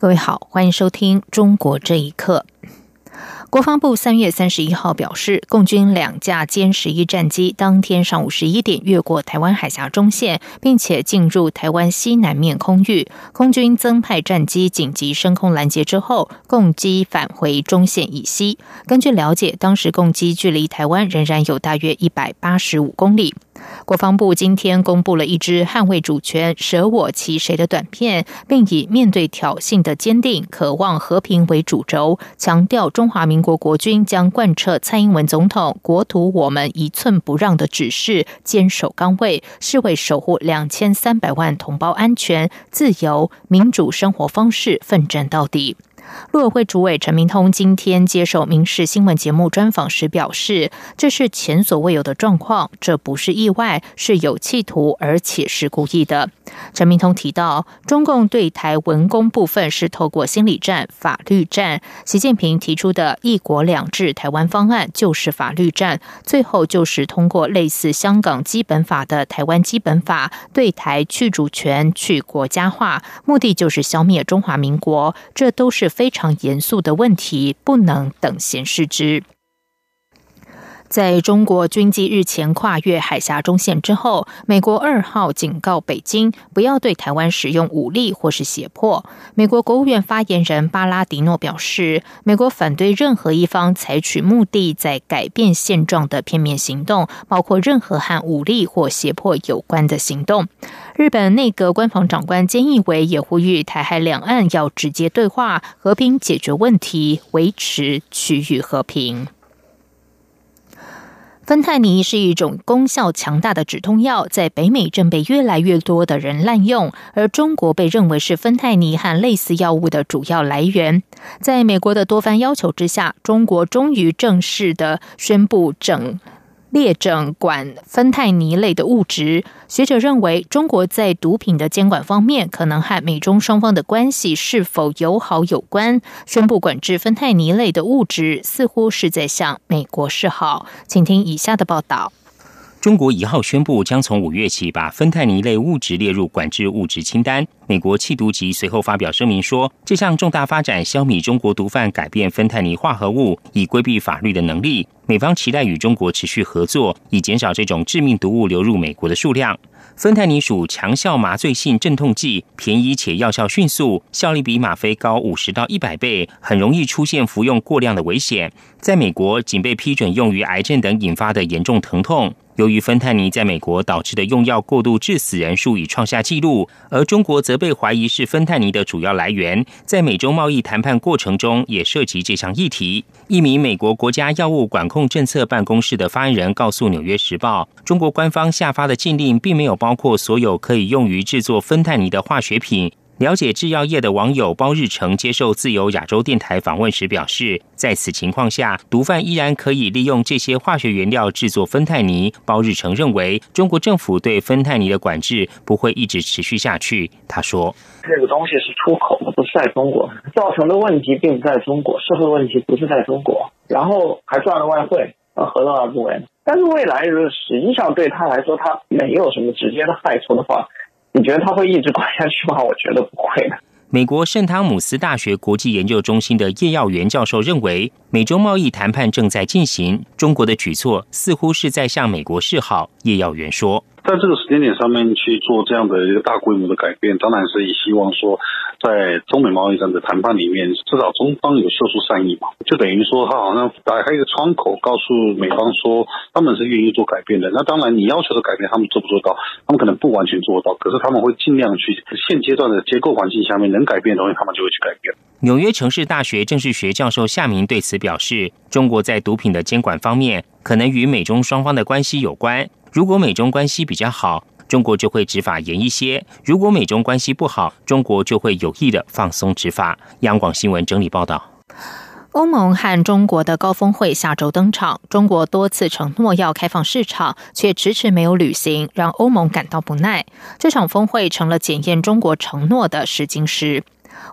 各位好，欢迎收听《中国这一刻》。国防部三月三十一号表示，共军两架歼十一战机当天上午十一点越过台湾海峡中线，并且进入台湾西南面空域。空军增派战机紧急升空拦截之后，共机返回中线以西。根据了解，当时共机距离台湾仍然有大约一百八十五公里。国防部今天公布了一支捍卫主权、舍我其谁的短片，并以面对挑衅的坚定、渴望和平为主轴，强调中华民国国军将贯彻蔡英文总统“国土我们一寸不让”的指示，坚守岗位，是为守护两千三百万同胞安全、自由、民主生活方式奋战到底。陆委会主委陈明通今天接受民事新闻节目专访时表示，这是前所未有的状况，这不是意外，是有企图，而且是故意的。陈明通提到，中共对台文攻部分是透过心理战、法律战。习近平提出的一国两制台湾方案就是法律战，最后就是通过类似香港基本法的台湾基本法，对台去主权、去国家化，目的就是消灭中华民国。这都是。非常严肃的问题，不能等闲视之。在中国军机日前跨越海峡中线之后，美国二号警告北京不要对台湾使用武力或是胁迫。美国国务院发言人巴拉迪诺表示，美国反对任何一方采取目的在改变现状的片面行动，包括任何和武力或胁迫有关的行动。日本内阁官房长官菅义伟也呼吁台海两岸要直接对话，和平解决问题，维持区域和平。芬太尼是一种功效强大的止痛药，在北美正被越来越多的人滥用，而中国被认为是芬太尼和类似药物的主要来源。在美国的多番要求之下，中国终于正式的宣布整。列整管芬太尼类的物质，学者认为，中国在毒品的监管方面，可能和美中双方的关系是否友好有关。宣布管制芬太尼类的物质，似乎是在向美国示好。请听以下的报道。中国一号宣布将从五月起把芬太尼类物质列入管制物质清单。美国气毒局随后发表声明说，这项重大发展消弭中国毒贩改变芬太尼化合物以规避法律的能力。美方期待与中国持续合作，以减少这种致命毒物流入美国的数量。芬太尼属强效麻醉性镇痛剂，便宜且药效迅速，效力比吗啡高五十到一百倍，很容易出现服用过量的危险。在美国，仅被批准用于癌症等引发的严重疼痛。由于芬太尼在美国导致的用药过度致死人数已创下纪录，而中国则被怀疑是芬太尼的主要来源，在美洲贸易谈判过程中也涉及这项议题。一名美国国家药物管控政策办公室的发言人告诉《纽约时报》，中国官方下发的禁令并没有包括所有可以用于制作芬太尼的化学品。了解制药业的网友包日成接受自由亚洲电台访问时表示，在此情况下，毒贩依然可以利用这些化学原料制作芬太尼。包日成认为，中国政府对芬太尼的管制不会一直持续下去。他说：“这个东西是出口的，不是在中国造成的问题，并不在中国，社会问题不是在中国，然后还赚了外汇，何乐而不为？但是未来，实际上对他来说，他没有什么直接的害处的话。”你觉得他会一直管下去吗？我觉得不会的。美国圣汤姆斯大学国际研究中心的叶耀元教授认为，美中贸易谈判正在进行，中国的举措似乎是在向美国示好。叶耀元说。在这个时间点上面去做这样的一个大规模的改变，当然是以希望说，在中美贸易战的谈判里面，至少中方有秀出善意嘛，就等于说他好像打开一个窗口，告诉美方说他们是愿意做改变的。那当然，你要求的改变，他们做不做到？他们可能不完全做到，可是他们会尽量去。现阶段的结构环境下面，能改变的东西，他们就会去改变。纽约城市大学政治学教授夏明对此表示，中国在毒品的监管方面，可能与美中双方的关系有关。如果美中关系比较好，中国就会执法严一些；如果美中关系不好，中国就会有意的放松执法。央广新闻整理报道。欧盟和中国的高峰会下周登场，中国多次承诺要开放市场，却迟迟没有履行，让欧盟感到不耐。这场峰会成了检验中国承诺的试金石。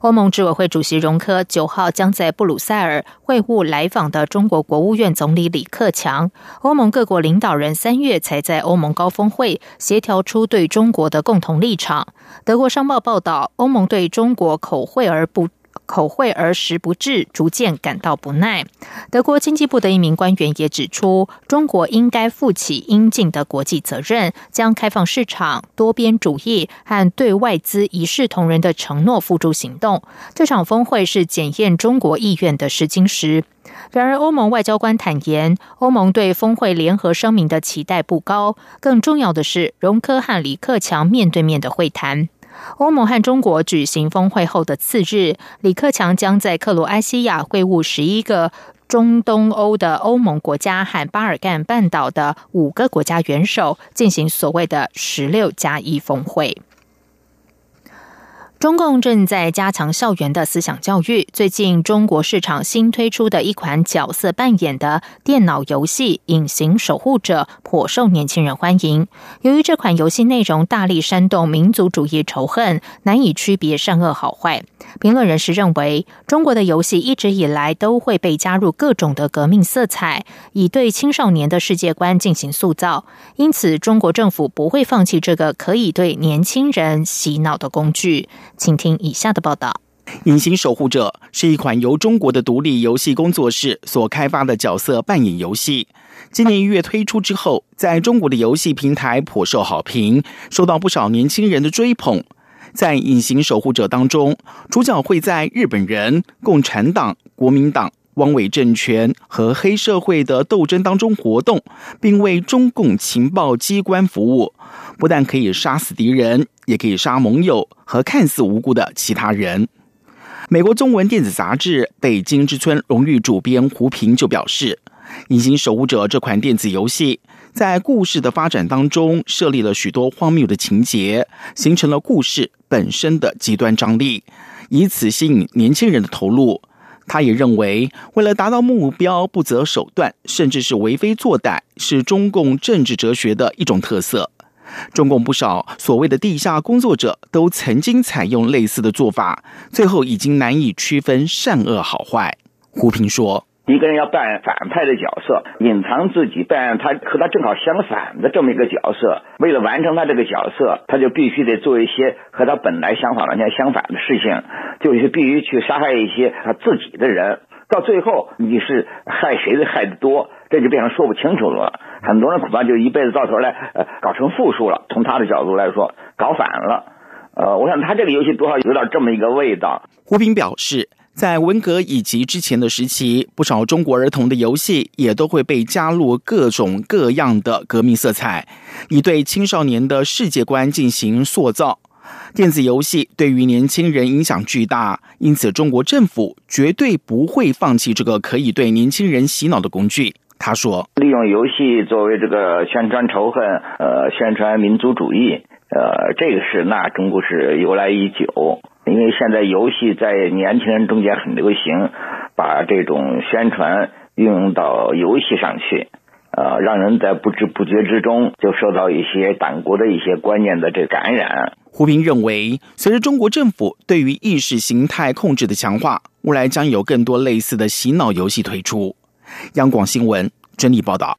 欧盟执委会主席容科九号将在布鲁塞尔会晤来访的中国国务院总理李克强。欧盟各国领导人三月才在欧盟高峰会协调出对中国的共同立场。德国商报报道，欧盟对中国口惠而不。口惠而实不至，逐渐感到不耐。德国经济部的一名官员也指出，中国应该负起应尽的国际责任，将开放市场、多边主义和对外资一视同仁的承诺付诸行动。这场峰会是检验中国意愿的试金石。然而，欧盟外交官坦言，欧盟对峰会联合声明的期待不高。更重要的是，容科和李克强面对面的会谈。欧盟和中国举行峰会后的次日，李克强将在克罗埃西亚会晤十一个中东欧的欧盟国家和巴尔干半岛的五个国家元首，进行所谓的“十六加一”峰会。中共正在加强校园的思想教育。最近，中国市场新推出的一款角色扮演的电脑游戏《隐形守护者》颇受年轻人欢迎。由于这款游戏内容大力煽动民族主义仇恨，难以区别善恶好坏。评论人士认为，中国的游戏一直以来都会被加入各种的革命色彩，以对青少年的世界观进行塑造。因此，中国政府不会放弃这个可以对年轻人洗脑的工具。请听以下的报道：《隐形守护者》是一款由中国的独立游戏工作室所开发的角色扮演游戏。今年一月推出之后，在中国的游戏平台颇受好评，受到不少年轻人的追捧。在《隐形守护者》当中，主角会在日本人、共产党、国民党、汪伪政权和黑社会的斗争当中活动，并为中共情报机关服务。不但可以杀死敌人，也可以杀盟友和看似无辜的其他人。美国中文电子杂志《北京之春》荣誉主编胡平就表示，《隐形守护者》这款电子游戏在故事的发展当中设立了许多荒谬的情节，形成了故事本身的极端张力，以此吸引年轻人的投入。他也认为，为了达到目标不择手段，甚至是为非作歹，是中共政治哲学的一种特色。中共不少所谓的地下工作者都曾经采用类似的做法，最后已经难以区分善恶好坏。胡平说：“一个人要扮演反派的角色，隐藏自己，扮演他和他正好相反的这么一个角色。为了完成他这个角色，他就必须得做一些和他本来想法完全相反的事情，就是必须去杀害一些他自己的人。到最后，你是害谁的害的多？”这就变成说不清楚了，很多人恐怕就一辈子到头来，呃，搞成负数了。从他的角度来说，搞反了。呃，我想他这个游戏多少有点这么一个味道。胡斌表示，在文革以及之前的时期，不少中国儿童的游戏也都会被加入各种各样的革命色彩，以对青少年的世界观进行塑造。电子游戏对于年轻人影响巨大，因此中国政府绝对不会放弃这个可以对年轻人洗脑的工具。他说：“利用游戏作为这个宣传仇恨，呃，宣传民族主义，呃，这个是那中国是由来已久。因为现在游戏在年轻人中间很流行，把这种宣传运用到游戏上去。”呃，让人在不知不觉之中就受到一些党国的一些观念的这感染。胡平认为，随着中国政府对于意识形态控制的强化，未来将有更多类似的洗脑游戏推出。央广新闻整理报道。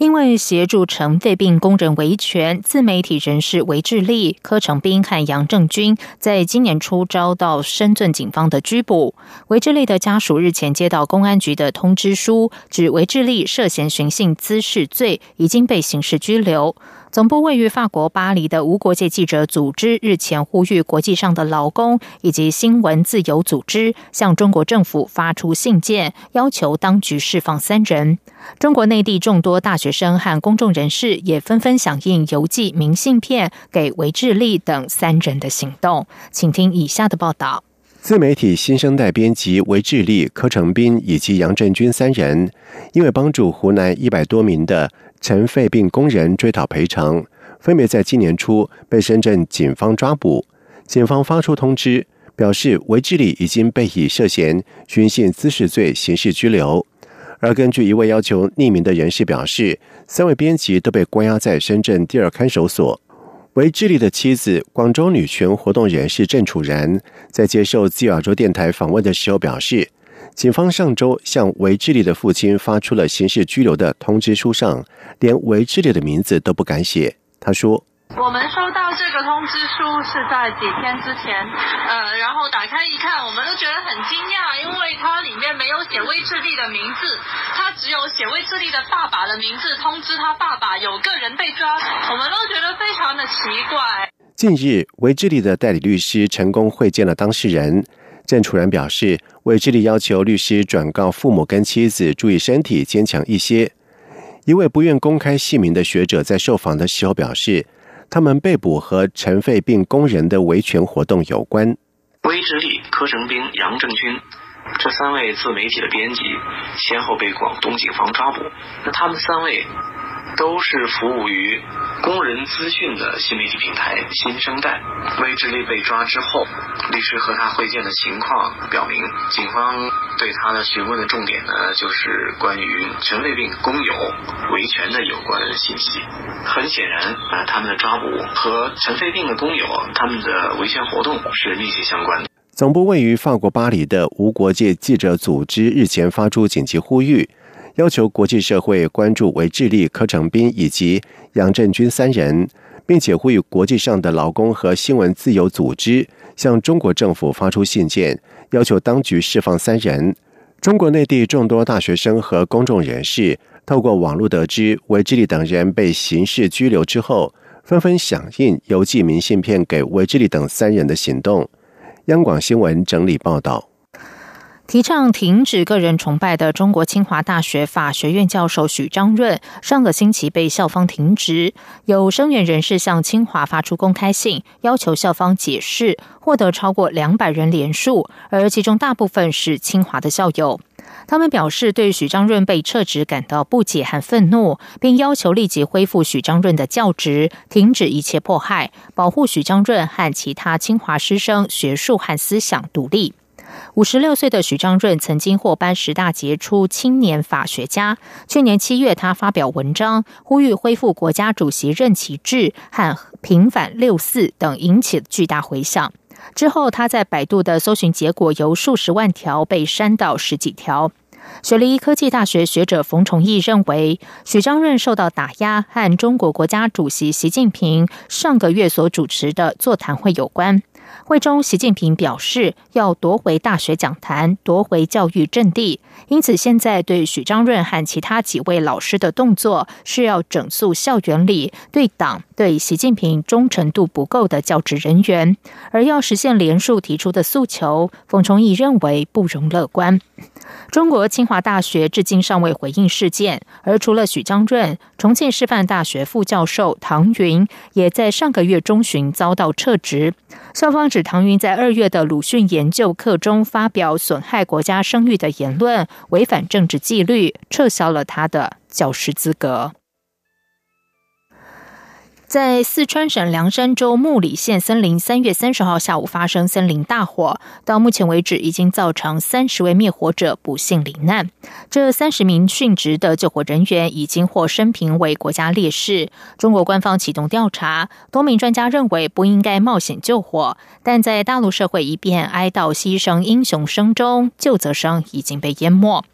因为协助尘肺病工人维权，自媒体人士韦志立、柯成斌和杨正军在今年初遭到深圳警方的拘捕。韦志立的家属日前接到公安局的通知书，指韦志立涉嫌寻衅滋事罪，已经被刑事拘留。总部位于法国巴黎的无国界记者组织日前呼吁国际上的劳工以及新闻自由组织向中国政府发出信件，要求当局释放三人。中国内地众多大学生和公众人士也纷纷响应邮寄明信片给韦志立等三人的行动。请听以下的报道：自媒体新生代编辑韦志立、柯成斌以及杨振军三人，因为帮助湖南一百多名的。尘肺病工人追讨赔偿，分别在今年初被深圳警方抓捕。警方发出通知，表示维智里已经被以涉嫌寻衅滋事罪刑事拘留。而根据一位要求匿名的人士表示，三位编辑都被关押在深圳第二看守所。维智利的妻子、广州女权活动人士郑楚然在接受自由亚洲电台访问的时候表示，警方上周向维智利的父亲发出了刑事拘留的通知书上，连维智利的名字都不敢写。他说。我们收到这个通知书是在几天之前，呃，然后打开一看，我们都觉得很惊讶，因为它里面没有写韦志利的名字，它只有写韦志利的爸爸的名字，通知他爸爸有个人被抓，我们都觉得非常的奇怪。近日，韦志利的代理律师成功会见了当事人郑楚然，表示魏志利要求律师转告父母跟妻子注意身体，坚强一些。一位不愿公开姓名的学者在受访的时候表示。他们被捕和尘肺病工人的维权活动有关。威志利、柯成兵、杨正军这三位自媒体的编辑先后被广东警方抓捕。那他们三位。都是服务于工人资讯的新媒体平台新生代。魏志利被抓之后，律师和他会见的情况表明，警方对他的询问的重点呢，就是关于尘肺病工友维权的有关信息。很显然，啊，他们的抓捕和尘肺病的工友他们的维权活动是密切相关的。总部位于法国巴黎的无国界记者组织日前发出紧急呼吁。要求国际社会关注韦智利、柯成斌以及杨振军三人，并且呼吁国际上的劳工和新闻自由组织向中国政府发出信件，要求当局释放三人。中国内地众多大学生和公众人士透过网络得知韦智利等人被刑事拘留之后，纷纷响应邮寄明信片给韦智利等三人的行动。央广新闻整理报道。提倡停止个人崇拜的中国清华大学法学院教授许章润，上个星期被校方停职。有声援人士向清华发出公开信，要求校方解释，获得超过两百人联署，而其中大部分是清华的校友。他们表示对许章润被撤职感到不解和愤怒，并要求立即恢复许章润的教职，停止一切迫害，保护许章润和其他清华师生学术和思想独立。五十六岁的许章润曾经获颁十大杰出青年法学家。去年七月，他发表文章呼吁恢复国家主席任期制和平反六四等，引起巨大回响。之后，他在百度的搜寻结果由数十万条被删到十几条。雪梨科技大学学者冯崇义认为，许章润受到打压和中国国家主席习近平上个月所主持的座谈会有关。会中，习近平表示要夺回大学讲坛，夺回教育阵地。因此，现在对许章润和其他几位老师的动作，是要整肃校园里对党、对习近平忠诚度不够的教职人员，而要实现连署提出的诉求。冯崇义认为不容乐观。中国清华大学至今尚未回应事件，而除了许章润，重庆师范大学副教授唐云也在上个月中旬遭到撤职。校方指唐云在二月的鲁迅研究课中发表损害国家声誉的言论，违反政治纪律，撤销了他的教师资格。在四川省凉山州木里县森林，三月三十号下午发生森林大火，到目前为止已经造成三十位灭火者不幸罹难。这三十名殉职的救火人员已经获生评为国家烈士。中国官方启动调查，多名专家认为不应该冒险救火，但在大陆社会一片哀悼牺牲英雄声中，救责声已经被淹没。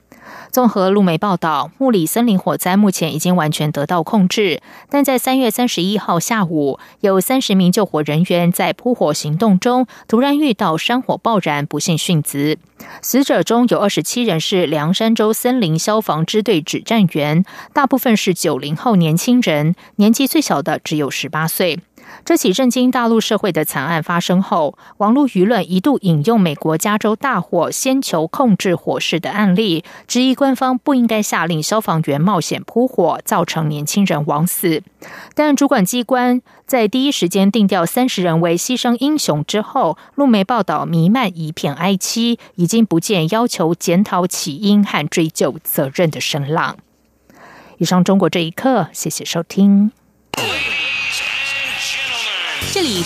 综合路媒报道，木里森林火灾目前已经完全得到控制，但在三月三十一号下午，有三十名救火人员在扑火行动中突然遇到山火爆燃，不幸殉职。死者中有二十七人是凉山州森林消防支队指战员，大部分是九零后年轻人，年纪最小的只有十八岁。这起震惊大陆社会的惨案发生后，网络舆论一度引用美国加州大火先求控制火势的案例，质疑官方不应该下令消防员冒险扑火，造成年轻人枉死。但主管机关在第一时间定调三十人为牺牲英雄之后，路媒报道弥漫一片哀戚，已经不见要求检讨起因和追究责任的声浪。以上，中国这一刻，谢谢收听。这里。